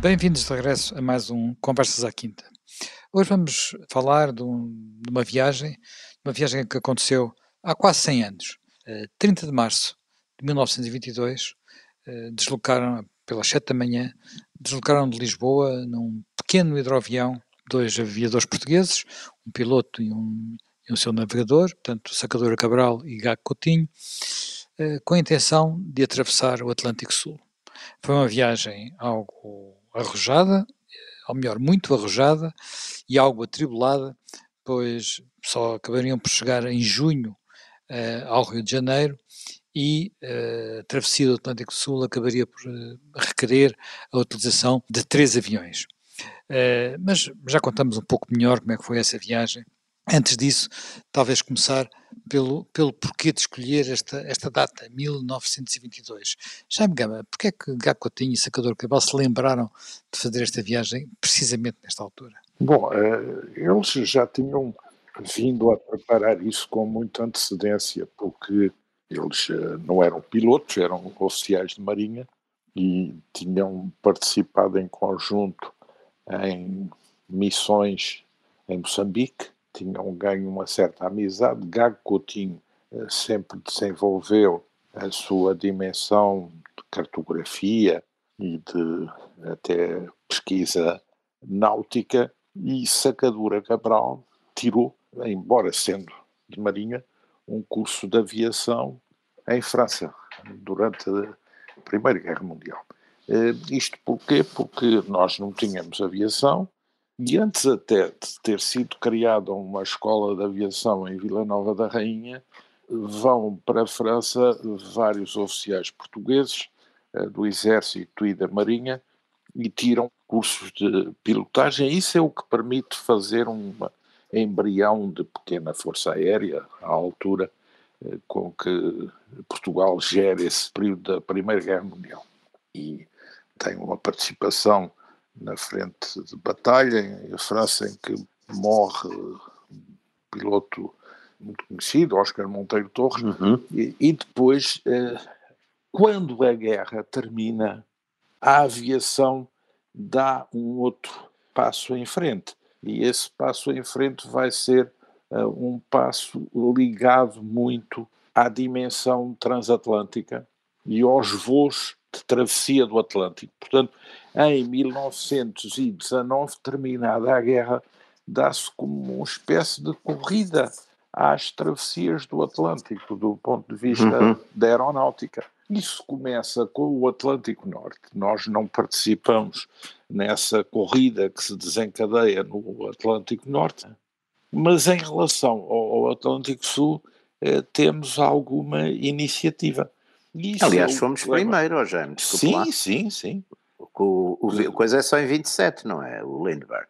Bem-vindos de regresso a mais um Conversas à Quinta. Hoje vamos falar de, um, de uma viagem, uma viagem que aconteceu há quase 100 anos. 30 de março de 1922, eh, deslocaram pelas 7 da manhã, deslocaram de Lisboa num pequeno hidroavião dois aviadores portugueses, um piloto e um, e um seu navegador, portanto, Sacadura Cabral e Gago Coutinho, eh, com a intenção de atravessar o Atlântico Sul. Foi uma viagem algo arrojada, ou melhor, muito arrojada e algo atribulada, pois só acabariam por chegar em junho uh, ao Rio de Janeiro e uh, a travessia do Atlântico Sul acabaria por uh, requerer a utilização de três aviões. mas já contamos um pouco melhor como é que foi essa viagem. Antes disso, talvez começar pelo, pelo porquê de escolher esta, esta data, 1922. Já me gama, porquê é que Gacotinho e Sacador Cabal se lembraram de fazer esta viagem precisamente nesta altura? Bom, uh, eles já tinham vindo a preparar isso com muita antecedência, porque eles uh, não eram pilotos, eram oficiais de marinha e tinham participado em conjunto em missões em Moçambique tinham ganho uma certa amizade. Gago Coutinho eh, sempre desenvolveu a sua dimensão de cartografia e de até pesquisa náutica e Sacadura Cabral tirou, embora sendo de marinha, um curso de aviação em França durante a Primeira Guerra Mundial. Eh, isto porquê? Porque nós não tínhamos aviação, e antes até de ter sido criada uma escola de aviação em Vila Nova da Rainha, vão para a França vários oficiais portugueses eh, do Exército e da Marinha e tiram cursos de pilotagem. Isso é o que permite fazer um embrião de pequena força aérea à altura eh, com que Portugal gera esse período da Primeira Guerra Mundial. E tem uma participação na frente de batalha, em França, em que morre um piloto muito conhecido, Oscar Monteiro Torres, uhum. e, e, depois, eh, quando a guerra termina, a aviação dá um outro passo em frente. E esse passo em frente vai ser uh, um passo ligado muito à dimensão transatlântica e aos voos de travessia do Atlântico. Portanto, em 1919, terminada a guerra, dá-se como uma espécie de corrida às travessias do Atlântico, do ponto de vista uhum. da aeronáutica. Isso começa com o Atlântico Norte. Nós não participamos nessa corrida que se desencadeia no Atlântico Norte, mas em relação ao Atlântico Sul, eh, temos alguma iniciativa. Isso Aliás, fomos primeiro, Jaime, Sim, lá. sim, sim. O, o, o, coisa é só em 27, não é? O Lindbergh.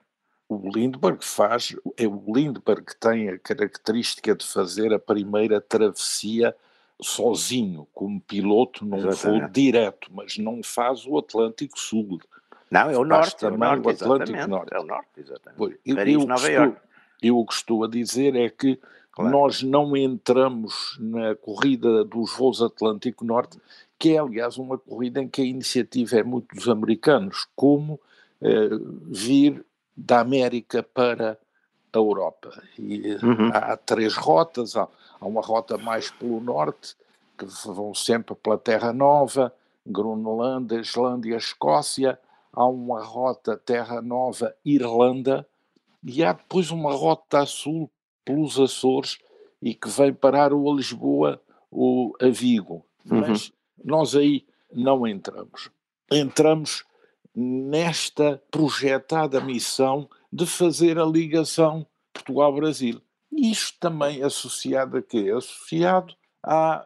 O Lindbergh faz, é o Lindbergh que tem a característica de fazer a primeira travessia sozinho, como piloto num Exatamente. voo direto, mas não faz o Atlântico Sul. Não, é o norte, também é o, norte, o Atlântico Norte. É o norte, exatamente. Eu, Paris, eu, Nova York. Eu estou a dizer é que claro. nós não entramos na corrida dos voos Atlântico Norte que é, aliás, uma corrida em que a iniciativa é muito dos americanos, como eh, vir da América para a Europa. E uhum. há três rotas, há, há, uma rota mais pelo norte, que vão sempre pela Terra Nova, Groenlândia, Islândia, Escócia, há uma rota Terra Nova, Irlanda, e há depois uma rota a sul pelos Açores e que vem parar ou a Lisboa ou a Vigo. Uhum. Mas nós aí não entramos. Entramos nesta projetada missão de fazer a ligação Portugal-Brasil. Isto também associado a quê? Associado à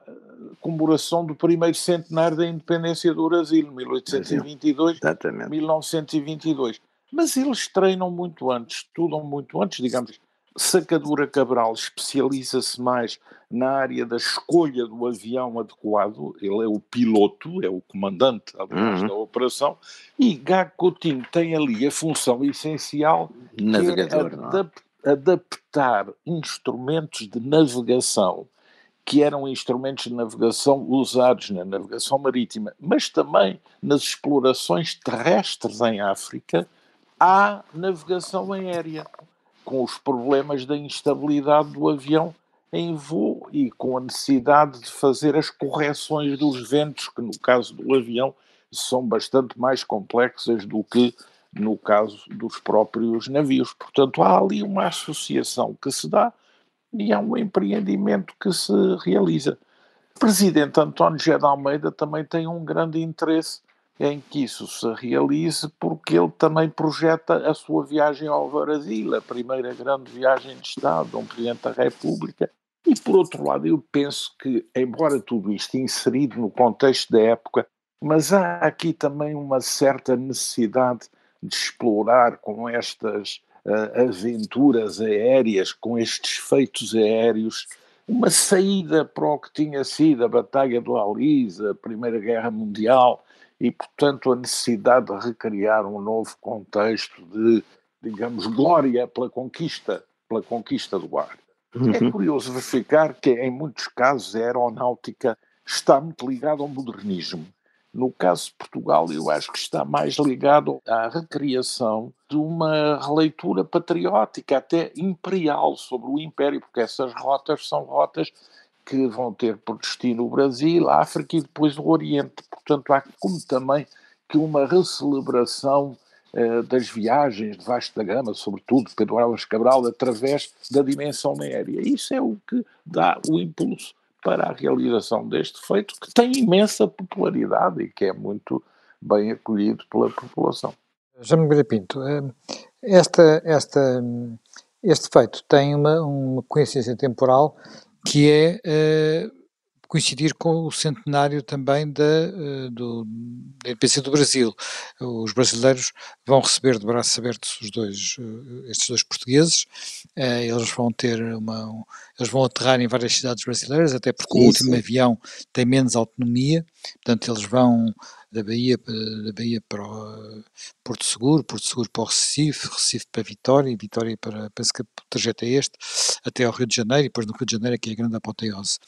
comemoração do primeiro centenário da independência do Brasil, 1822, 1922. Mas eles treinam muito antes, estudam muito antes, digamos, Sacadura Cabral especializa-se mais na área da escolha do avião adequado, ele é o piloto, é o comandante, aliás, uhum. da operação, e Gago Coutinho tem ali a função essencial Navegador, é adap adaptar instrumentos de navegação que eram instrumentos de navegação usados na navegação marítima, mas também nas explorações terrestres em África, há navegação aérea, com os problemas da instabilidade do avião em voo e com a necessidade de fazer as correções dos ventos, que no caso do avião são bastante mais complexas do que no caso dos próprios navios. Portanto, há ali uma associação que se dá e há um empreendimento que se realiza. O presidente António José de Almeida também tem um grande interesse em que isso se realize, porque ele também projeta a sua viagem ao Brasil, a primeira grande viagem de Estado de um Presidente da República. E, por outro lado, eu penso que, embora tudo isto inserido no contexto da época, mas há aqui também uma certa necessidade de explorar com estas uh, aventuras aéreas, com estes feitos aéreos, uma saída para o que tinha sido a Batalha do Alise, a Primeira Guerra Mundial, e, portanto, a necessidade de recriar um novo contexto de, digamos, glória pela conquista, pela conquista do ar. É uhum. É curioso verificar que, em muitos casos, a aeronáutica está muito ligada ao modernismo. No caso de Portugal, eu acho que está mais ligado à recriação de uma releitura patriótica, até imperial, sobre o Império, porque essas rotas são rotas que vão ter por destino o Brasil, a África e depois o Oriente. Portanto, há como também que uma recelebração eh, das viagens de vasta gama, sobretudo Pedro Álvares Cabral, através da dimensão aérea. Isso é o que dá o impulso para a realização deste feito, que tem imensa popularidade e que é muito bem acolhido pela população. Jaime Maria Pinto, eh, esta, esta, este feito tem uma, uma coincidência temporal que é uh, coincidir com o centenário também da, uh, do, da independência do Brasil. Os brasileiros vão receber de braços abertos os dois, uh, estes dois portugueses, eles vão ter uma, um, eles vão aterrar em várias cidades brasileiras, até porque Isso. o último avião tem menos autonomia, portanto eles vão da Bahia, da Bahia para o Porto Seguro, Porto Seguro para o Recife, Recife para Vitória, e Vitória para, penso que o trajeto é este, até ao Rio de Janeiro, e depois no Rio de Janeiro é que é a grande apoteose.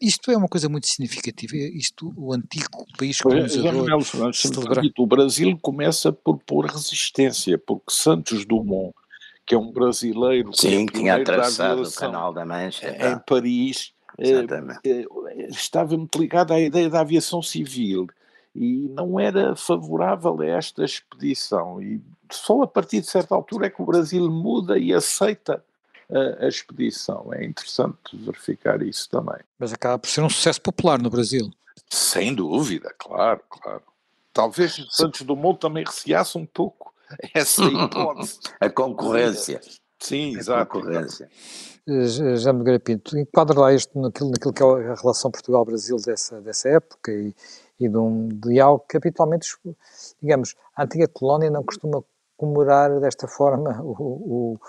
Isto é uma coisa muito significativa, isto, o antigo país colonizador... Celebrar... O Brasil começa por pôr resistência, porque Santos Dumont, que é um brasileiro... Sim, que tinha atravessado o Canal da Mancha. Em tá. Paris, eh, eh, estava muito ligado à ideia da aviação civil e não era favorável a esta expedição. E só a partir de certa altura é que o Brasil muda e aceita a, a expedição. É interessante verificar isso também. Mas acaba por ser um sucesso popular no Brasil. Sem dúvida, claro, claro. Talvez Santos Dumont também receasse um pouco essa hipótese. a concorrência. Sim, a exato. Concorrência. Já me Pinto, enquadra lá isto naquilo, naquilo que é a relação Portugal-Brasil dessa, dessa época e, e de, um, de algo que habitualmente, digamos, a antiga colónia não costuma comemorar desta forma o, o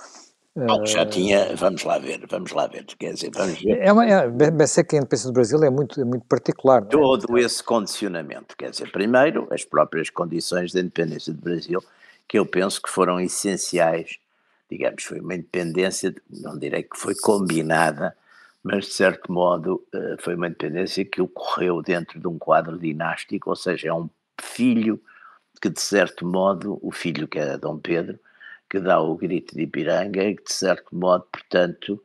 Bom, já tinha, vamos lá ver, vamos lá ver, quer dizer, vamos ver. É uma, é, sei que a independência do Brasil é muito, é muito particular. É? Todo esse condicionamento, quer dizer, primeiro, as próprias condições da independência do Brasil, que eu penso que foram essenciais, digamos, foi uma independência, não direi que foi combinada, mas de certo modo eh, foi uma independência que ocorreu dentro de um quadro dinástico, ou seja, é um filho que de certo modo, o filho que era Dom Pedro, que dá o grito de Ipiranga e que de certo modo, portanto,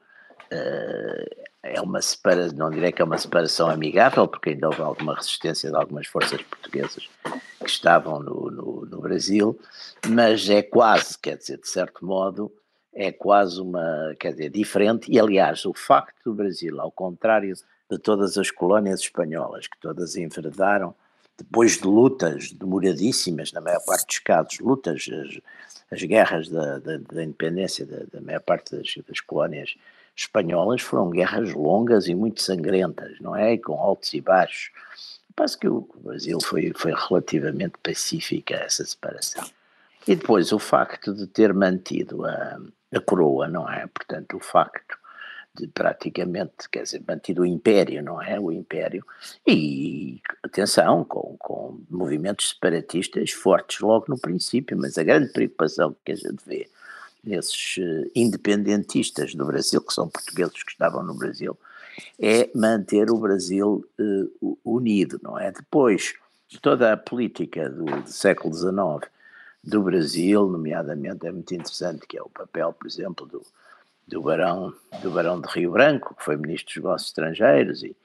eh, é uma separação, não direi que é uma separação amigável, porque ainda houve alguma resistência de algumas forças portuguesas que estavam no, no, no Brasil, mas é quase, quer dizer, de certo modo, é quase uma, quer dizer, diferente, e aliás, o facto do Brasil, ao contrário de todas as colónias espanholas, que todas enveredaram, depois de lutas demoradíssimas, na maior parte dos casos, lutas, as, as guerras da, da, da independência da, da, maior parte das, das colónias espanholas foram guerras longas e muito sangrentas, não é? E com altos e baixos. Parece que o Brasil foi, foi relativamente pacífica essa separação. E depois o facto de ter mantido a, a coroa, não é? Portanto, o facto de praticamente, quer dizer, mantido o império, não é? O império. E, atenção, com, com movimentos separatistas fortes logo no princípio, mas a grande preocupação que a gente vê nesses uh, independentistas do Brasil, que são portugueses que estavam no Brasil, é manter o Brasil uh, unido, não é? Depois, toda a política do, do século XIX do Brasil, nomeadamente, é muito interessante, que é o papel, por exemplo, do, do Barão, do Barão de Rio Branco, que foi Ministro dos Negócios Estrangeiros, e,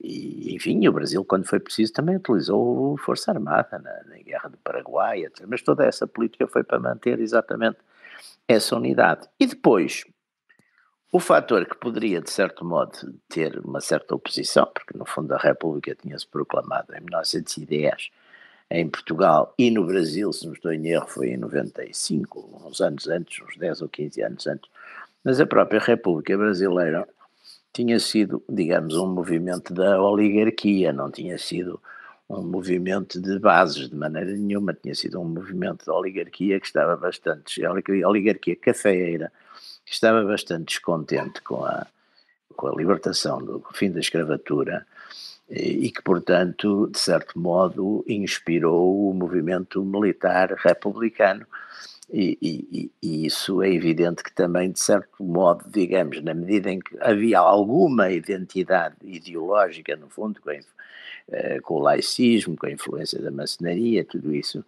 e enfim, o Brasil, quando foi preciso, também utilizou Força Armada na, na Guerra do Paraguai, mas toda essa política foi para manter exatamente essa unidade. E depois, o fator que poderia, de certo modo, ter uma certa oposição, porque no fundo a República tinha-se proclamado em 1910 em Portugal e no Brasil, se não estou em erro, foi em 95, uns anos antes, uns 10 ou 15 anos antes, mas a própria República Brasileira tinha sido, digamos, um movimento da oligarquia, não tinha sido um movimento de bases de maneira nenhuma, tinha sido um movimento da oligarquia que estava bastante, oligarquia cafeeira, que estava bastante descontente com a, com a libertação do fim da escravatura e que, portanto, de certo modo, inspirou o movimento militar republicano e, e, e, isso é evidente que também, de certo modo, digamos, na medida em que havia alguma identidade ideológica, no fundo, com, eh, com o laicismo, com a influência da maçonaria, tudo isso,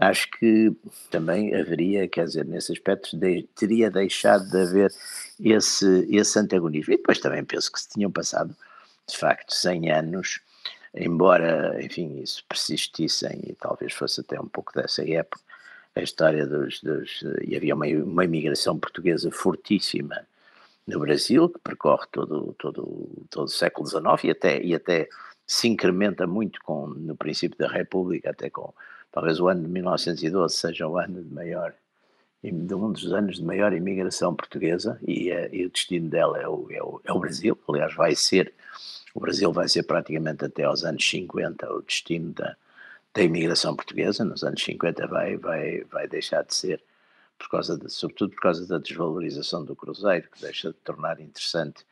acho que também haveria, quer dizer, nesse aspecto, de, teria deixado de haver esse, esse antagonismo. E depois também penso que se tinham passado, de facto, 100 anos, embora, enfim, isso persistissem, e talvez fosse até um pouco dessa época, a história dos, dos e havia uma, uma imigração portuguesa fortíssima no Brasil, que percorre todo, todo, todo o século XIX e até, e até se incrementa muito com, no princípio da República, até com talvez o ano de 1912 seja o ano de maior, de um dos anos de maior imigração portuguesa e, é, e o destino dela é o, é, o, é o Brasil, aliás vai ser, o Brasil vai ser praticamente até aos anos 50 o destino da, da imigração portuguesa nos anos 50 vai, vai, vai deixar de ser, por causa de, sobretudo por causa da desvalorização do cruzeiro, que deixa de tornar interessante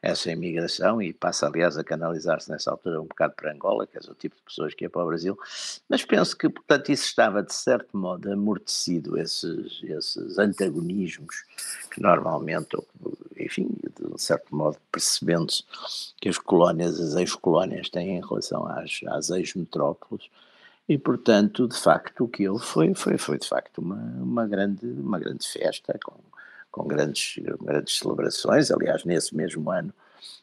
essa imigração e passa, aliás, a canalizar-se nessa altura um bocado para Angola, que é o tipo de pessoas que é para o Brasil, mas penso que, portanto, isso estava, de certo modo, amortecido, esses, esses antagonismos que normalmente, enfim, de certo modo, percebendo-se que as colónias, as ex-colónias têm em relação às, às ex-metrópoles, e, portanto, de facto, o que houve foi, foi, foi de facto uma, uma, grande, uma grande festa, com, com grandes, grandes celebrações. Aliás, nesse mesmo ano,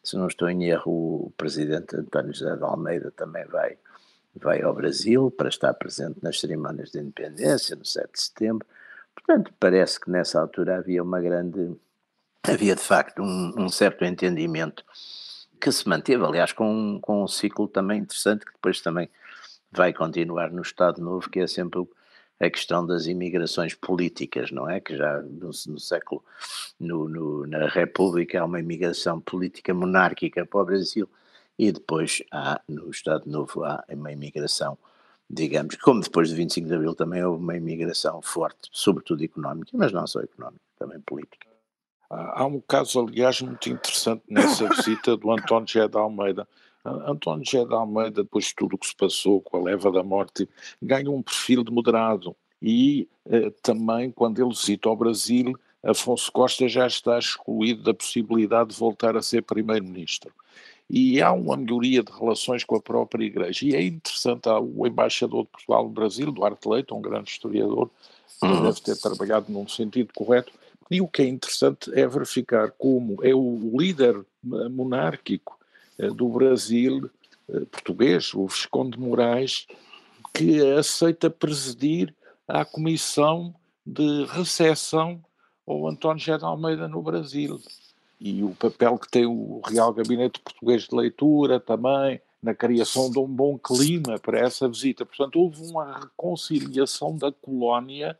se não estou em erro, o presidente António José de Almeida também vai, vai ao Brasil para estar presente nas cerimónias de independência, no 7 de setembro. Portanto, parece que nessa altura havia uma grande. Havia de facto um, um certo entendimento que se manteve, aliás, com, com um ciclo também interessante, que depois também vai continuar no Estado Novo, que é sempre a questão das imigrações políticas, não é? Que já no, no século, no, no, na República, há uma imigração política monárquica para o Brasil e depois há, no Estado Novo, há uma imigração, digamos, como depois de 25 de Abril também houve uma imigração forte, sobretudo económica, mas não só económica, também política. Há um caso, aliás, muito interessante nessa visita do António Gé de Almeida, António Gé de Almeida, depois de tudo o que se passou com a leva da morte, ganha um perfil de moderado. E eh, também, quando ele visita o Brasil, Afonso Costa já está excluído da possibilidade de voltar a ser primeiro-ministro. E há uma melhoria de relações com a própria Igreja. E é interessante, há o embaixador de Portugal no Brasil, Duarte Leite, um grande historiador, que uhum. deve ter trabalhado num sentido correto. E o que é interessante é verificar como é o líder monárquico eh, do Brasil eh, português, o Visconde Moraes, que aceita presidir à Comissão de Recessão ao António José de Almeida no Brasil. E o papel que tem o Real Gabinete Português de Leitura também, na criação de um bom clima para essa visita. Portanto, houve uma reconciliação da colónia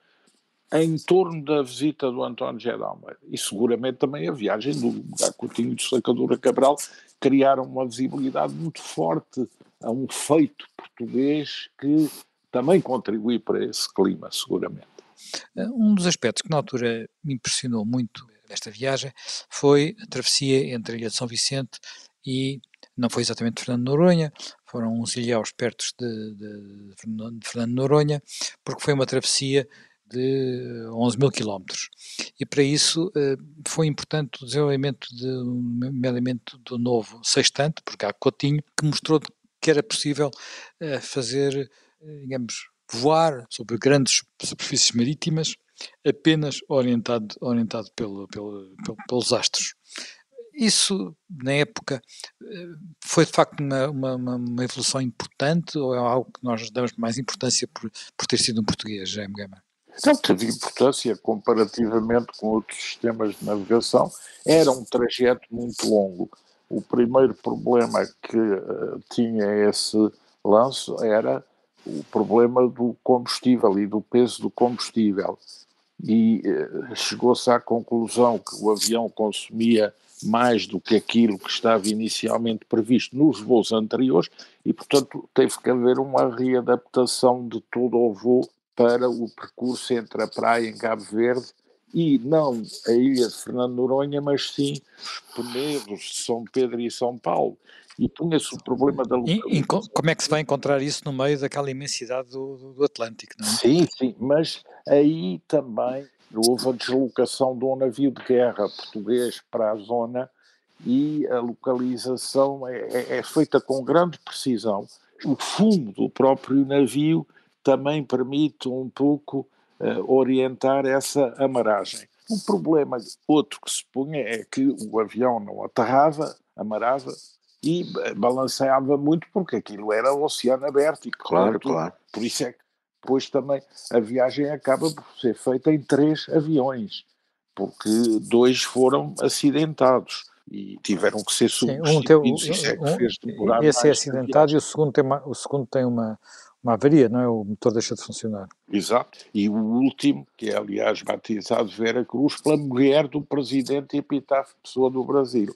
em torno da visita do António José Almeida. E seguramente também a viagem do Coutinho de Sacadura Cabral criaram uma visibilidade muito forte a um feito português que também contribui para esse clima, seguramente. Um dos aspectos que na altura me impressionou muito nesta viagem foi a travessia entre a Ilha de São Vicente e, não foi exatamente Fernando Noronha, foram uns ilhéus perto de, de, de Fernando Noronha, porque foi uma travessia de 11 mil quilómetros. E para isso foi importante o desenvolvimento de do novo sextante, porque há Coutinho, que mostrou que era possível fazer, digamos, voar sobre grandes superfícies marítimas apenas orientado, orientado pelo, pelo, pelos astros. Isso, na época, foi de facto uma, uma, uma, evolução importante ou é algo que nós damos mais importância por, por ter sido um português, Jaime Gama? Não teve importância comparativamente com outros sistemas de navegação. Era um trajeto muito longo. O primeiro problema que uh, tinha esse lance era o problema do combustível e do peso do combustível. E uh, chegou-se à conclusão que o avião consumia mais do que aquilo que estava inicialmente previsto nos voos anteriores e, portanto, teve que haver uma readaptação de todo o voo para o percurso entre a praia em Cabo Verde e não a ilha de Fernando Noronha, mas sim os Penedos São Pedro e São Paulo. E punha-se o problema da localização. E, como é que se vai encontrar isso no meio daquela imensidade do, do Atlântico, não é? Sim, sim, mas aí também houve a deslocação de um navio de guerra português para a zona e a localização é, é, é feita com grande precisão. O fundo do próprio navio também permite um pouco uh, orientar essa amaragem. Um problema outro que se punha é que o avião não aterrava, amarava e balanceava muito porque aquilo era o oceano aberto. E, claro, claro. Por isso é que depois também a viagem acaba por ser feita em três aviões, porque dois foram acidentados e tiveram que ser substituídos. Sim, um tem, um, é que fez demorar esse é acidentado e o segundo tem uma, o segundo tem uma, uma avaria, não é? O motor deixa de funcionar. Exato. E o último, que é aliás batizado Vera Cruz, pela mulher do presidente Epitáfio Pessoa do Brasil.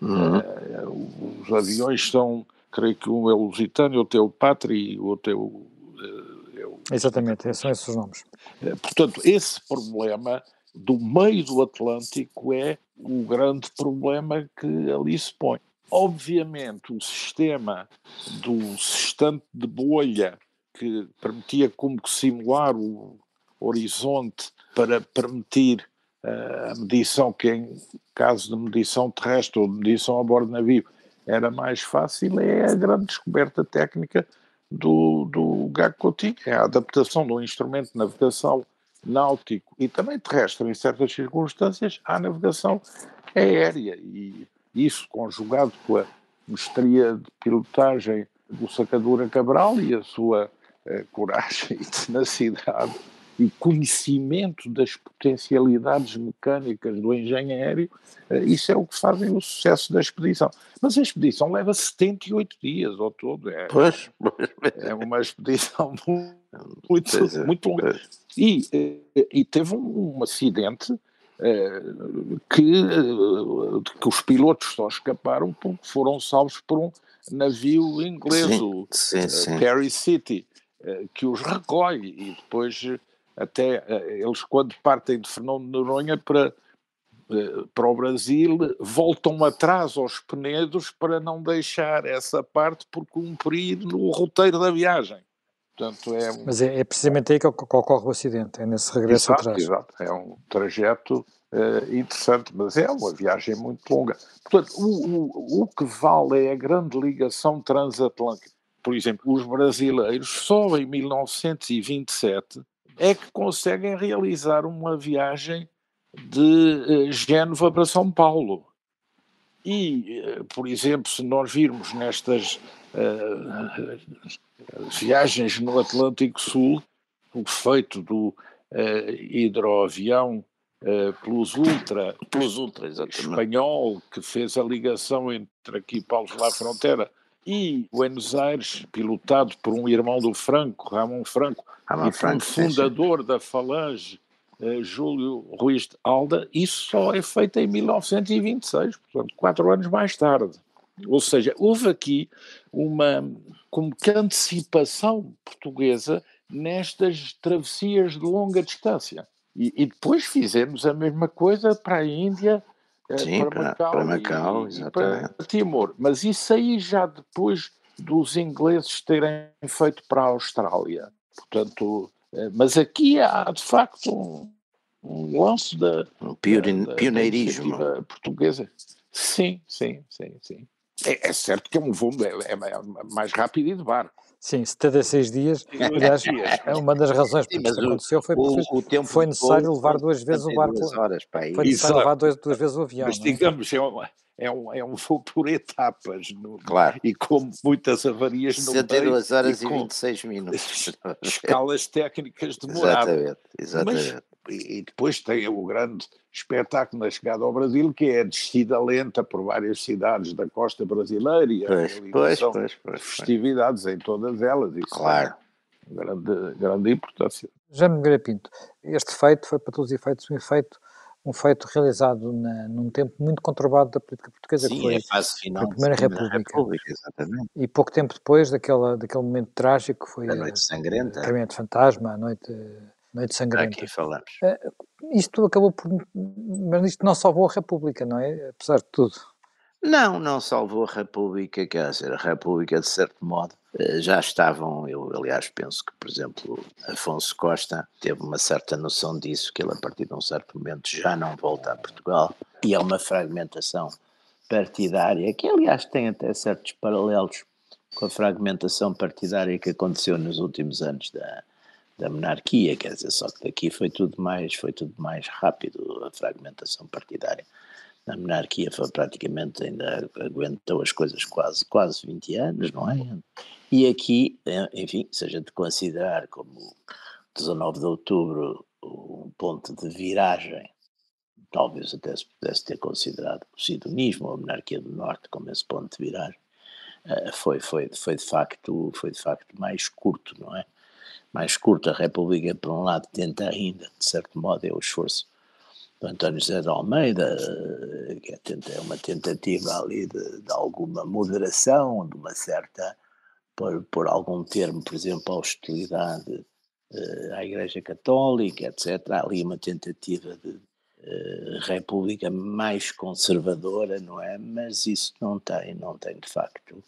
Uhum. Uh, os aviões são, creio que um é o Lusitano, outro é o Pátria e o outro é o. Uh, é o... Exatamente, são esses os nomes. Uh, portanto, esse problema do meio do Atlântico é o grande problema que ali se põe. Obviamente, o sistema do sextante de bolha que permitia como que simular o horizonte para permitir uh, a medição, que em caso de medição terrestre ou de medição a bordo de navio era mais fácil, é a grande descoberta técnica do, do Coutinho, é a adaptação do instrumento de navegação náutico e também terrestre, em certas circunstâncias, à navegação aérea. E isso, conjugado com a mestria de pilotagem do Sacadura Cabral e a sua eh, coragem e tenacidade e conhecimento das potencialidades mecânicas do engenho aéreo, eh, isso é o que fazem o sucesso da expedição. Mas a expedição leva 78 dias ao todo. É, pois, é uma expedição muito, é, muito longa. E, eh, e teve um, um acidente que, que os pilotos só escaparam porque foram salvos por um navio inglês, sim, o sim, sim. Perry City. Eh, que os recolhe e depois até eh, eles quando partem de Fernando de Noronha para, eh, para o Brasil voltam atrás aos Penedos para não deixar essa parte por cumprir no roteiro da viagem. Portanto, é um... Mas é, é, precisamente aí que ocorre o acidente, é nesse regresso exato, atrás. Exato, é um trajeto uh, interessante, mas é uma viagem muito longa. Portanto, o, o, o que vale é a grande ligação transatlântica por exemplo, os brasileiros só em 1927 é que conseguem realizar uma viagem de uh, Génova para São Paulo. E, uh, por exemplo, se nós virmos nestas uh, viagens no Atlântico Sul, o feito do hidroavião Plus Ultra, Plus Ultra espanhol, que fez a ligação entre aqui Paulo La Fronteira e Buenos Aires, pilotado por um irmão do Franco, Ramon Franco, Ramon e Franco, fundador da Falange, eh, Júlio Ruiz de Alda, isso só é feito em 1926, portanto, quatro anos mais tarde. Ou seja, houve aqui uma como que antecipação portuguesa nestas travessias de longa distância. E, e depois fizemos a mesma coisa para a Índia, é, Sim, para, Macau, para Macau e, e para Timor. Mas isso aí já depois dos ingleses terem feito para a Austrália. Portanto, mas aqui há de facto um, um lance da, um pioneirismo da portuguesa. Sim, sim, sim, sim. É, é, certo que é um voo é, é, mais rápido e de barco. Sim, 76 dias. Aliás, é uma das razões por que isso aconteceu foi porque o, o foi necessário levar duas vezes o barco. Horas, foi necessário levar duas, duas vezes o avião. Mas digamos, é, uma, é, um, é um voo por etapas. No, claro. E com muitas avarias no 62 horas e, e 26 minutos. Escalas técnicas demoradas. Exatamente, exatamente. Mas, e depois tem o grande espetáculo na chegada ao Brasil, que é a descida lenta por várias cidades da costa brasileira e a pois, pois, pois, pois, festividades em todas elas. Isso claro. grande, grande importância. Já me Pinto, este feito foi para todos os efeitos um feito um feito realizado na, num tempo muito conturbado da política portuguesa, Sim, que foi é a fase final a Primeira República. República exatamente. E pouco tempo depois daquela, daquele momento trágico, foi a Noite Sangrenta. A, a Fantasma, a Noite Noite Sangrenta. Aqui falamos. Uh, isto acabou por. Mas isto não salvou a República, não é? Apesar de tudo. Não, não salvou a República, quer dizer, a República, de certo modo, eh, já estavam, eu aliás penso que, por exemplo, Afonso Costa teve uma certa noção disso, que ele a partir de um certo momento já não volta a Portugal, e é uma fragmentação partidária, que aliás tem até certos paralelos com a fragmentação partidária que aconteceu nos últimos anos da, da monarquia, quer dizer, só que daqui foi tudo mais, foi tudo mais rápido, a fragmentação partidária. Na monarquia foi praticamente, ainda aguentou as coisas quase, quase 20 anos, não é? E aqui, eh, enfim, se a gente considerar como 19 de outubro um ponto de viragem, talvez até se pudesse ter considerado o sidonismo ou a monarquia do norte como esse ponto de viragem, eh, foi, foi, foi, de facto, foi de facto mais curto, não é? Mais curta, a República, por um lado, tenta ainda, de certo modo, é o esforço do António José de Almeida, que é, é uma tentativa ali de, de, alguma moderação, de uma certa, por, por algum termo, por exemplo, a hostilidade uh, à Igreja Católica, etc. Há ali uma tentativa de república mais conservadora, não é? Mas isso não tem, não tem de facto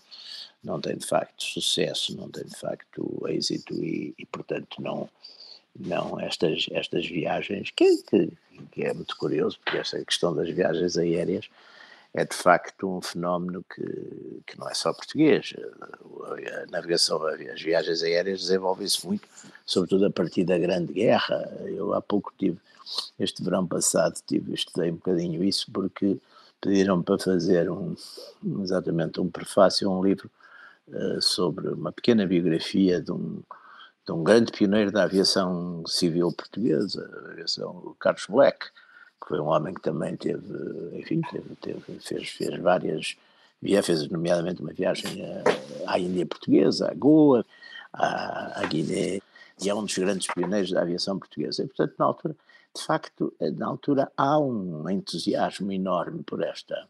não tem de facto sucesso, não tem de facto êxito e, e portanto não não estas estas viagens que, que, que, é muito curioso porque esta questão das viagens aéreas é de facto um fenómeno que, que não é só português a navegação as viagens aéreas desenvolvem-se muito sobretudo a partir da Grande Guerra eu há pouco tive este verão passado tive estudei um bocadinho isso porque pediram para fazer um exatamente um prefácio a um livro eh, sobre uma pequena biografia de um, de um grande pioneiro da aviação civil portuguesa, aviação Carlos Black, que foi um homem que também teve, enfim, teve, teve, fez, fez várias fez nomeadamente uma viagem à, à Índia Portuguesa, à Goa, à, à, Guiné, e é um dos grandes pioneiros da aviação portuguesa. E, portanto, na altura, de facto, na altura há um entusiasmo enorme por esta,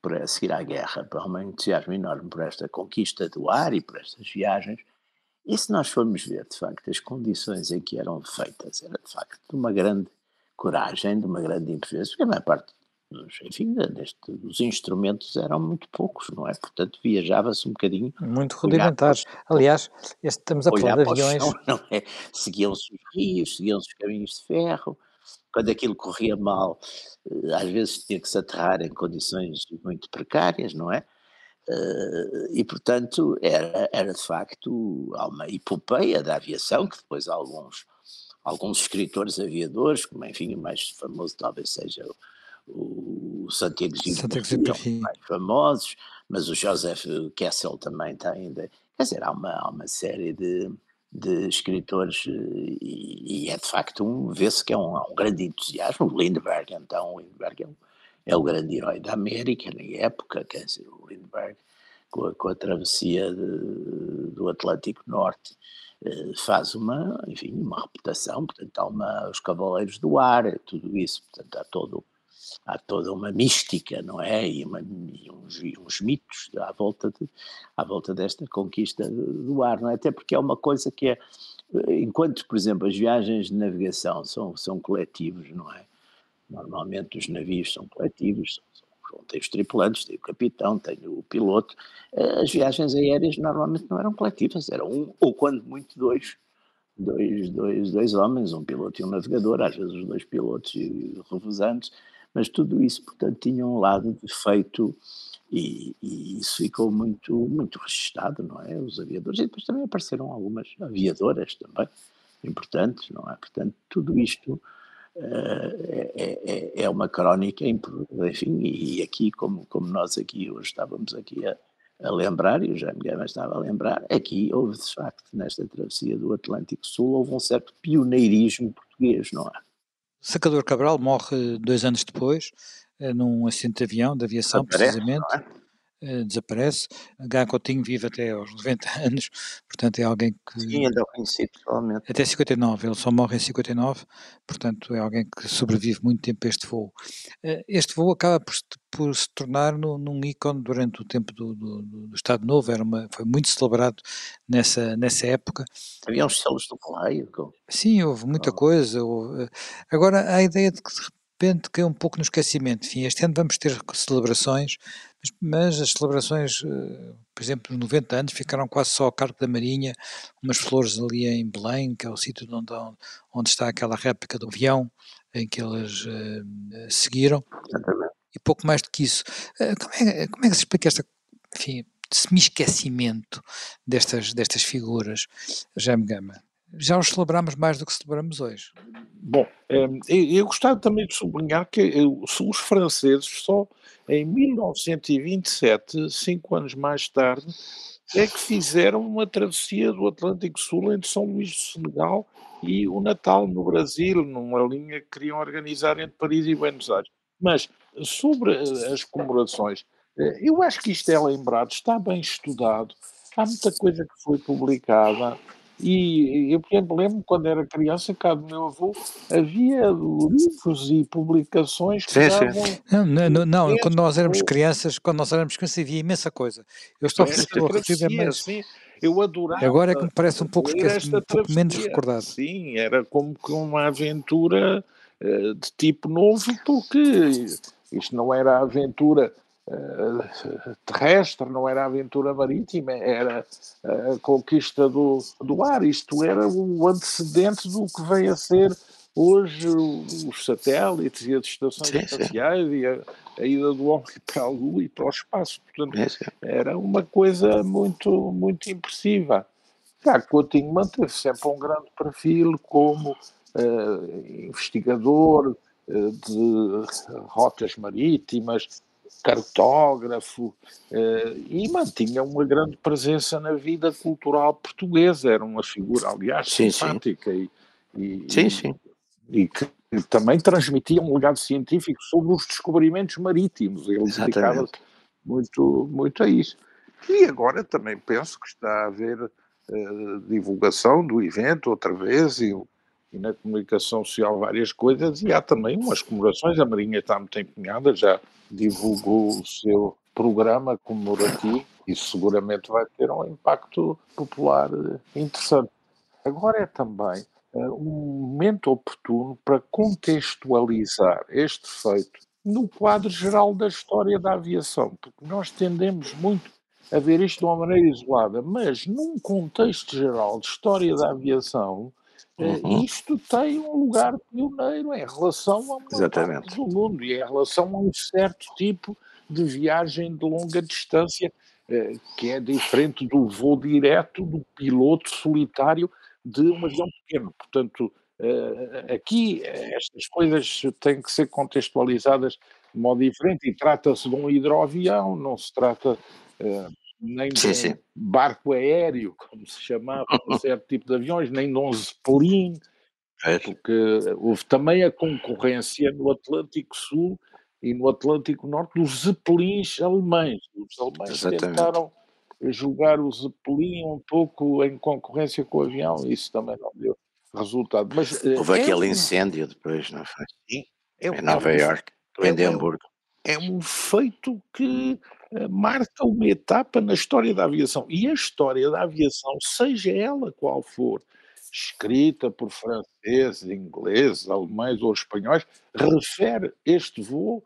por seguir à guerra, para um entusiasmo enorme por esta conquista do ar e por estas viagens. E se nós formos ver, de facto, as condições em que eram feitas, era de facto de uma grande coragem, de uma grande inteligência, porque a maior parte enfim, deste, dos instrumentos eram muito poucos, não é? Portanto, viajava-se um bocadinho. Muito rudimentares. Aliás, estamos a falar de aviões. Chão, não é? Seguiam-se os rios, seguiam-se os caminhos de ferro, quando aquilo corria mal, eh, às vezes tinha que se aterrar em condições muito precárias, não é? Eh, e, portanto, era, era de facto uma epopeia da aviação, que depois alguns, alguns escritores aviadores, como enfim o mais famoso talvez seja o, o Santiago Gil, mais famosos, mas o Joseph Kessel também tem, quer dizer, há uma, há uma série de, de escritores eh, e, e é de facto um, vê-se que é um, um, grande entusiasmo. O Lindbergh, então, o Lindbergh é, um, é, o grande herói da América na época, quer dizer, o Lindbergh com a, com a travessia de, do Atlântico Norte eh, faz uma, enfim, uma reputação, portanto há uma, os Cavaleiros do Ar, tudo isso, portanto há todo há toda uma mística, não é? E, uma, e uns, uns, mitos à volta, de, à volta desta conquista do ar, não é? Até porque é uma coisa que é, enquanto, por exemplo, as viagens de navegação são, são coletivos, não é? Normalmente os navios são coletivos, tem os tripulantes, tem o capitão, tem o piloto. As viagens aéreas normalmente não eram coletivas, eram um, ou quando muito dois, dois, dois, dois homens, um piloto e um navegador, às vezes os dois pilotos e revezantes, mas tudo isso, portanto, tinha um lado de feito e, e, isso ficou muito, muito registado, não é? Os aviadores, e depois também apareceram algumas aviadoras também, importantes, não é? Portanto, tudo isto uh, é, é, é, uma crónica, enfim, e aqui, como, como nós aqui hoje estávamos aqui a, a lembrar, e o Jaime Guedes estava a lembrar, aqui houve de facto, nesta travessia do Atlântico Sul, houve um certo pioneirismo português, não é? Sacador Cabral morre dois anos depois, eh, num acidente de avião, de aviação, Aparece, precisamente. É? Desaparece. Gá Coutinho vive até aos 90 anos, portanto é alguém que. Sim, ainda conheci pessoalmente. Até 59, ele só morre em 59, portanto é alguém que sobrevive muito tempo a este voo. Eh, este voo acaba por, por se tornar no, num ícone durante o tempo do, do, do, Estado Novo, era uma, foi muito celebrado nessa, nessa época. Havia uns selos do Correio. Sim, houve muita oh. coisa. Houve, agora, a ideia de que repente caiu um pouco no esquecimento. Enfim, este ano vamos ter celebrações, mas, mas as celebrações, uh, por exemplo, 90 anos, ficaram quase só a cargo da Marinha, umas flores ali em Belém, que é o sítio onde, onde está aquela réplica do avião em que eles uh, seguiram. E pouco mais do que isso. Uh, como, é, como é que se explica esta, enfim, semi-esquecimento destas, destas figuras, Jaime Gama? Já os celebramos mais do que celebramos hoje. Bom, hum, eu gostava também de sublinhar que os franceses só em 1927, cinco anos mais tarde, é que fizeram uma travessia do Atlântico Sul entre São Luís do Senegal e o Natal no Brasil, numa linha que queriam organizar entre Paris e Buenos Aires. Mas sobre as comemorações, eh, eu acho que isto é lembrado, está bem estudado, há muita coisa que foi publicada, e eu, por exemplo, lembro quando era criança, cá do meu avô, havia livros e publicações que sim, davam... Sim. Não, não, não quando nós éramos crianças, quando nós éramos crianças havia imensa coisa. Eu estou, estou a referir mas... Sim, eu adorava. Agora é que me parece um pouco, esquecido, um pouco menos recordado. Sim, era como que uma aventura uh, de tipo novo, porque isto não era aventura uh, terrestre, não era aventura marítima, era a conquista do, do ar. Isto era o antecedente do que veio a ser hoje os satélites e as estações sim, espaciais sim. e a, a, ida do homem para a Lua e para o espaço. Portanto, sim, era uma coisa muito, muito impressiva. Cá, Coutinho manteve sempre um grande perfil como uh, investigador uh, de rotas marítimas, cartógrafo eh, e mantinha uma grande presença na vida cultural portuguesa. Era uma figura, aliás, sim, simpática sim. E, e, sim, sim. e que também transmitia um legado científico sobre os descobrimentos marítimos. Ele dedicava muito, muito a isso. E agora também penso que está a haver uh, divulgação do evento outra vez e o e na comunicação social várias coisas, e há também umas comemorações. A Marinha está muito empenhada, já divulgou o seu programa comemorativo, e seguramente vai ter um impacto popular eh, interessante. Agora é também uh, um momento oportuno para contextualizar este feito no quadro geral da história da aviação, porque nós tendemos muito a ver isto de uma maneira isolada, mas num contexto geral de história da aviação, eh, uhum. Isto tem um lugar pioneiro em relação a uma Exatamente. parte do mundo e em relação a um certo tipo de viagem de longa distância eh, que é diferente do voo direto do piloto solitário de um avião pequeno. Portanto, eh, aqui estas coisas têm que ser contextualizadas de modo diferente e trata-se de um hidroavião, não se trata nem sim, de um sim. barco aéreo, como se chamava, um certo tipo de aviões, nem de um Zeppelin, é. porque houve também a concorrência no Atlântico Sul e no Atlântico Norte dos Zeppelins alemães. Os alemães Exatamente. tentaram jogar o Zeppelin um pouco em concorrência com o avião, e isso também não deu resultado. Mas, eh, houve é aquele incêndio depois, não foi? Sim. É em Nova é York, é, Edimburgo. É um feito que marca uma etapa na história da aviação. E a história da aviação, seja ela qual for, escrita por franceses, ingleses, alemães ou espanhóis, refere este voo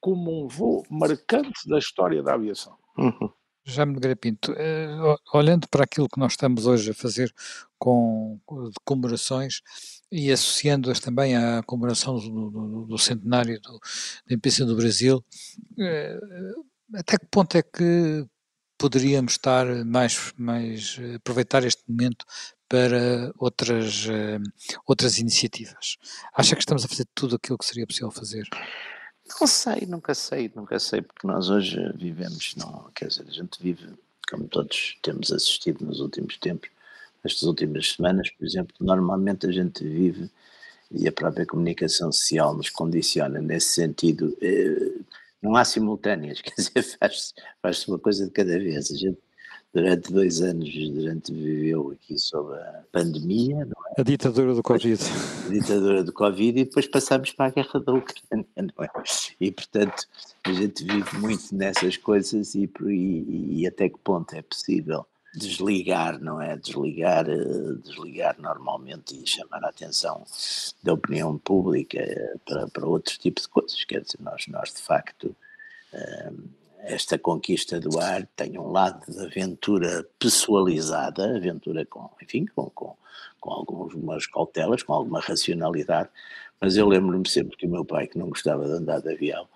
como um voo marcante da história da aviação. Uhum. Jaime Nogueira Pinto, uh, olhando para aquilo que nós estamos hoje a fazer com, com comemorações e associando-as também à comemoração do, do, do centenário do, da independência do Brasil, uh, até que ponto é que poderíamos estar mais, mais aproveitar este momento para outras, outras iniciativas? Acha que estamos a fazer tudo aquilo que seria possível fazer? Não sei, nunca sei, nunca sei, porque nós hoje vivemos, não, quer dizer, a gente vive, como todos temos assistido nos últimos tempos, nestas últimas semanas, por exemplo, normalmente a gente vive e a própria comunicação social nos condiciona nesse sentido. Eh, não há simultâneas, quer dizer, faz-se faz uma coisa de cada vez. A gente durante dois anos, durante viveu aqui sob a pandemia, é? A ditadura do Covid. A ditadura do Covid e depois passamos para a guerra da Ucrânia, não é? E portanto a gente vive muito nessas coisas e, e, e até que ponto é possível desligar, não é? Desligar, eh, desligar normalmente e chamar a atenção da opinião pública eh, para, para outro tipo de coisas. Quer dizer, nós, nós de facto eh, esta conquista do ar tem um lado de aventura pessoalizada, aventura com, enfim, com, com, com algumas cautelas, com alguma racionalidade, mas eu lembro-me sempre que o meu pai, que não gostava de andar de avião,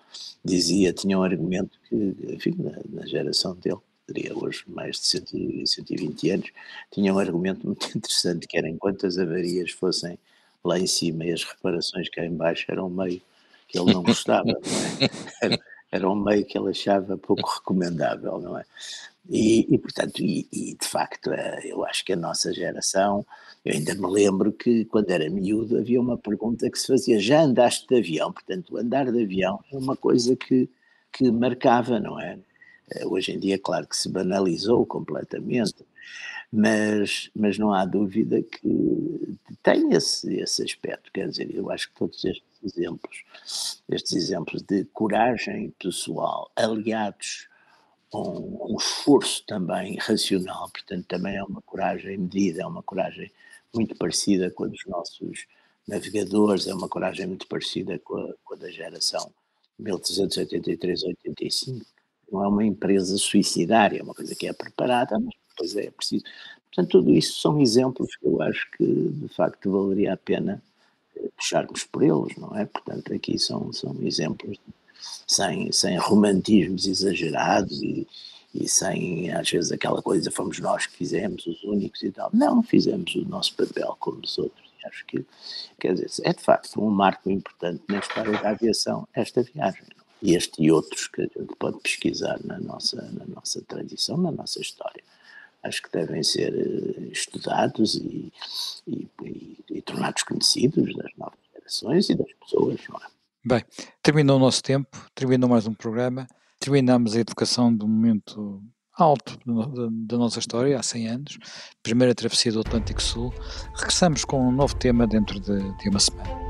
dizia, tinha um argumento que, enfim, na, na geração dele, teria hoje mais de 100, 120 anos, tinha um argumento muito interessante, que era enquanto as avarias fossem lá em cima e as reparações cá em baixo eram meio que ele não gostava, não é? era um meio que ele achava pouco recomendável, não é? E, e portanto, e, e, de facto, eh, eu acho que a nossa geração, eu ainda me lembro que quando era miúdo havia uma pergunta que se fazia: já andaste de avião? Portanto, andar de avião é uma coisa que, que marcava, não é? Eh, hoje em dia, claro que se banalizou completamente, mas, mas não há dúvida que tem esse, esse aspecto. Quer dizer, eu acho que todos estes exemplos, estes exemplos de coragem pessoal, aliados a um, um esforço também racional, portanto, também é uma coragem medida, é uma coragem muito parecida com a dos nossos navegadores, é uma coragem muito parecida com a, com a da geração 1383-85. Não é uma empresa suicidária, é uma coisa que é preparada, mas depois é preciso. Portanto, tudo isso são exemplos que eu acho que de facto valeria a pena puxarmos por eles, não é? Portanto, aqui são, são exemplos sem, sem romantismos exagerados e, e sem, às vezes, aquela coisa, fomos nós que fizemos, os únicos e tal. Não, fizemos o nosso papel como os outros. Acho que, quer dizer, é de facto um marco importante na história da aviação, esta viagem. Não? Este e outros que pode pesquisar na nossa, na nossa tradição, na nossa história acho que devem ser eh, estudados e, e, e, e, tornados conhecidos das novas gerações e das pessoas, é? Bem, terminou o nosso tempo, terminou mais um programa, terminamos a educação do momento alto da nossa história, há 100 anos, primeira travessia do Atlântico Sul. Regressamos com um novo tema dentro de, de uma semana.